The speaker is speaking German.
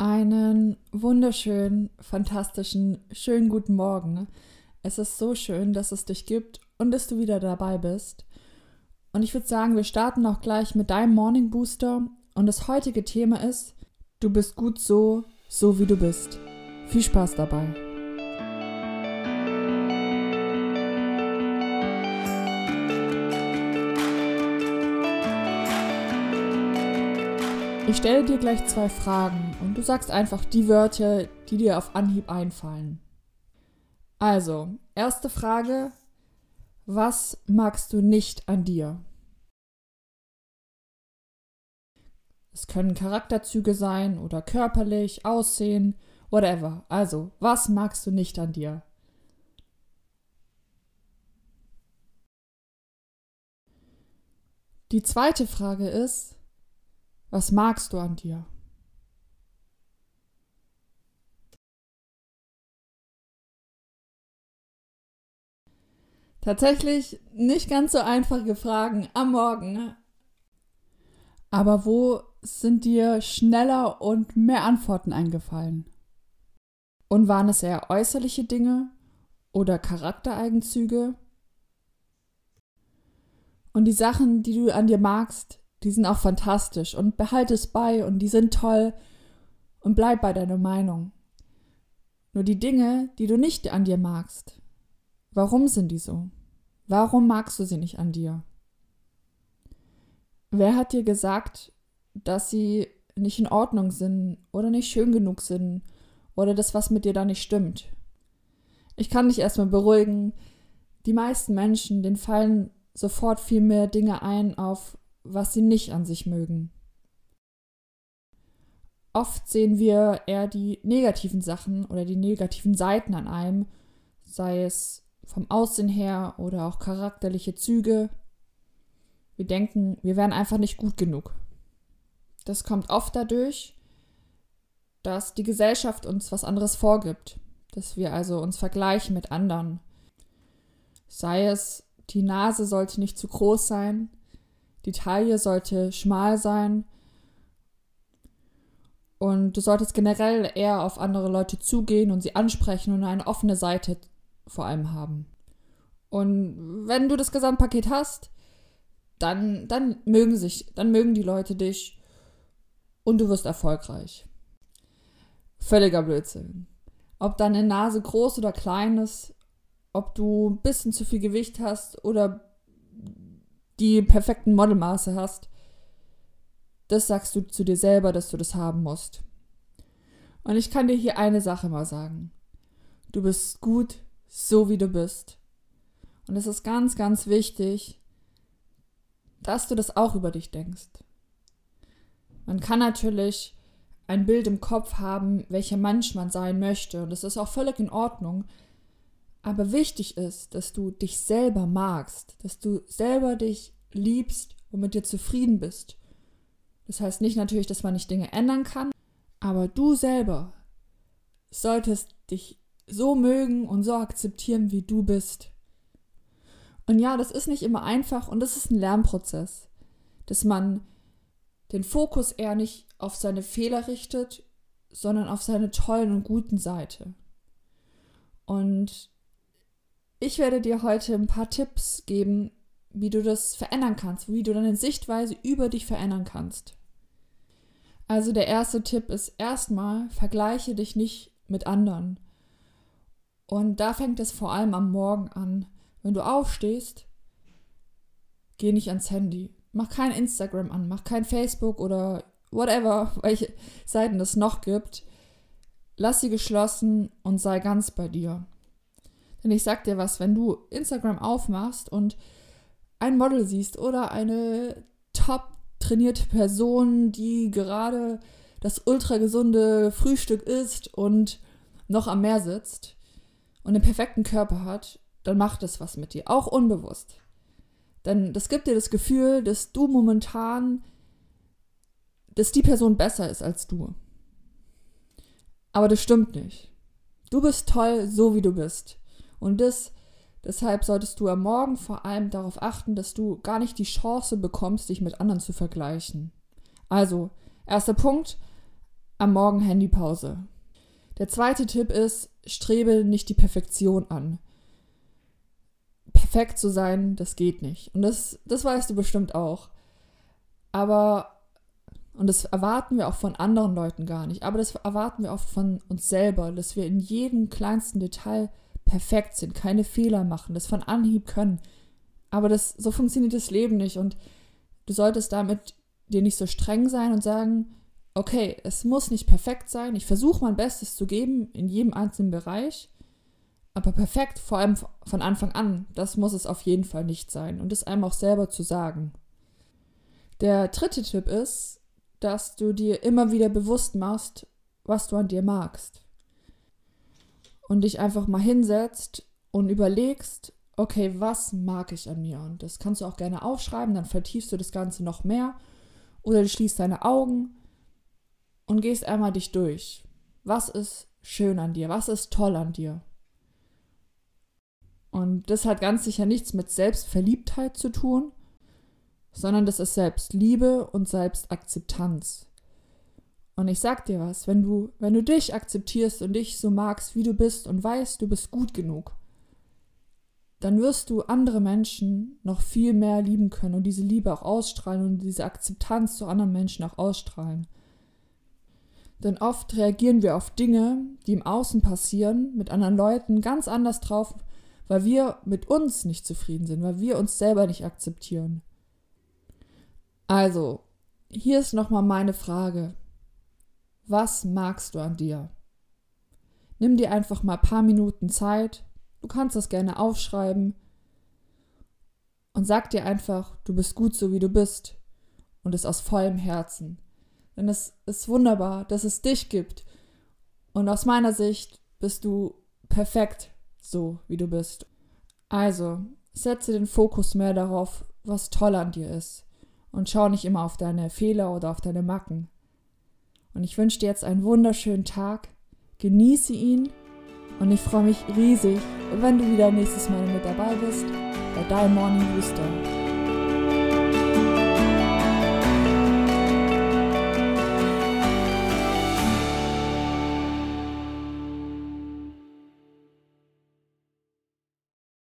Einen wunderschönen, fantastischen, schönen guten Morgen. Es ist so schön, dass es dich gibt und dass du wieder dabei bist. Und ich würde sagen, wir starten auch gleich mit deinem Morning Booster. Und das heutige Thema ist, du bist gut so, so wie du bist. Viel Spaß dabei. Ich stelle dir gleich zwei Fragen und du sagst einfach die Wörter, die dir auf Anhieb einfallen. Also, erste Frage. Was magst du nicht an dir? Es können Charakterzüge sein oder körperlich, Aussehen, whatever. Also, was magst du nicht an dir? Die zweite Frage ist, was magst du an dir? Tatsächlich nicht ganz so einfache Fragen am Morgen. Aber wo sind dir schneller und mehr Antworten eingefallen? Und waren es eher äußerliche Dinge oder Charaktereigenzüge? Und die Sachen, die du an dir magst, die sind auch fantastisch und behalte es bei und die sind toll und bleib bei deiner Meinung. Nur die Dinge, die du nicht an dir magst, warum sind die so? Warum magst du sie nicht an dir? Wer hat dir gesagt, dass sie nicht in Ordnung sind oder nicht schön genug sind oder das, was mit dir da nicht stimmt? Ich kann dich erstmal beruhigen. Die meisten Menschen, denen fallen sofort viel mehr Dinge ein, auf was sie nicht an sich mögen. Oft sehen wir eher die negativen Sachen oder die negativen Seiten an einem, sei es vom Aussehen her oder auch charakterliche Züge. Wir denken, wir wären einfach nicht gut genug. Das kommt oft dadurch, dass die Gesellschaft uns was anderes vorgibt, dass wir also uns vergleichen mit anderen. Sei es, die Nase sollte nicht zu groß sein, die Taille sollte schmal sein. Und du solltest generell eher auf andere Leute zugehen und sie ansprechen und eine offene Seite vor allem haben. Und wenn du das Gesamtpaket hast, dann, dann mögen sich, dann mögen die Leute dich und du wirst erfolgreich. Völliger Blödsinn. Ob deine Nase groß oder klein ist, ob du ein bisschen zu viel Gewicht hast oder die perfekten Modelmaße hast, das sagst du zu dir selber, dass du das haben musst. Und ich kann dir hier eine Sache mal sagen. Du bist gut, so wie du bist. Und es ist ganz, ganz wichtig, dass du das auch über dich denkst. Man kann natürlich ein Bild im Kopf haben, welcher Mensch man sein möchte. Und das ist auch völlig in Ordnung. Aber wichtig ist, dass du dich selber magst, dass du selber dich liebst und mit dir zufrieden bist. Das heißt nicht natürlich, dass man nicht Dinge ändern kann, aber du selber solltest dich so mögen und so akzeptieren, wie du bist. Und ja, das ist nicht immer einfach und das ist ein Lernprozess, dass man den Fokus eher nicht auf seine Fehler richtet, sondern auf seine tollen und guten Seite. Und ich werde dir heute ein paar Tipps geben, wie du das verändern kannst, wie du deine Sichtweise über dich verändern kannst. Also der erste Tipp ist erstmal, vergleiche dich nicht mit anderen. Und da fängt es vor allem am Morgen an. Wenn du aufstehst, geh nicht ans Handy. Mach kein Instagram an, mach kein Facebook oder whatever, welche Seiten es noch gibt. Lass sie geschlossen und sei ganz bei dir. Denn ich sag dir was, wenn du Instagram aufmachst und ein Model siehst oder eine top trainierte Person, die gerade das ultra gesunde Frühstück isst und noch am Meer sitzt und den perfekten Körper hat, dann macht es was mit dir, auch unbewusst. Denn das gibt dir das Gefühl, dass du momentan, dass die Person besser ist als du. Aber das stimmt nicht. Du bist toll, so wie du bist. Und das Deshalb solltest du am Morgen vor allem darauf achten, dass du gar nicht die Chance bekommst, dich mit anderen zu vergleichen. Also, erster Punkt, am Morgen Handypause. Der zweite Tipp ist, strebe nicht die Perfektion an. Perfekt zu sein, das geht nicht. Und das, das weißt du bestimmt auch. Aber, und das erwarten wir auch von anderen Leuten gar nicht, aber das erwarten wir auch von uns selber, dass wir in jedem kleinsten Detail perfekt sind, keine Fehler machen, das von Anhieb können. Aber das, so funktioniert das Leben nicht und du solltest damit dir nicht so streng sein und sagen, okay, es muss nicht perfekt sein, ich versuche mein Bestes zu geben in jedem einzelnen Bereich, aber perfekt, vor allem von Anfang an, das muss es auf jeden Fall nicht sein und es einem auch selber zu sagen. Der dritte Tipp ist, dass du dir immer wieder bewusst machst, was du an dir magst. Und dich einfach mal hinsetzt und überlegst, okay, was mag ich an mir? Und das kannst du auch gerne aufschreiben, dann vertiefst du das Ganze noch mehr. Oder du schließt deine Augen und gehst einmal dich durch. Was ist schön an dir? Was ist toll an dir? Und das hat ganz sicher nichts mit Selbstverliebtheit zu tun, sondern das ist Selbstliebe und Selbstakzeptanz. Und ich sag dir was, wenn du, wenn du dich akzeptierst und dich so magst, wie du bist und weißt, du bist gut genug, dann wirst du andere Menschen noch viel mehr lieben können und diese Liebe auch ausstrahlen und diese Akzeptanz zu anderen Menschen auch ausstrahlen. Denn oft reagieren wir auf Dinge, die im Außen passieren, mit anderen Leuten ganz anders drauf, weil wir mit uns nicht zufrieden sind, weil wir uns selber nicht akzeptieren. Also, hier ist nochmal meine Frage. Was magst du an dir? Nimm dir einfach mal ein paar Minuten Zeit Du kannst das gerne aufschreiben und sag dir einfach, du bist gut so wie du bist und es aus vollem Herzen. Denn es ist wunderbar, dass es dich gibt. Und aus meiner Sicht bist du perfekt so wie du bist. Also, setze den Fokus mehr darauf, was toll an dir ist und schau nicht immer auf deine Fehler oder auf deine Macken. Und ich wünsche dir jetzt einen wunderschönen Tag. Genieße ihn und ich freue mich riesig, wenn du wieder nächstes Mal mit dabei bist bei deinem Morning Booster.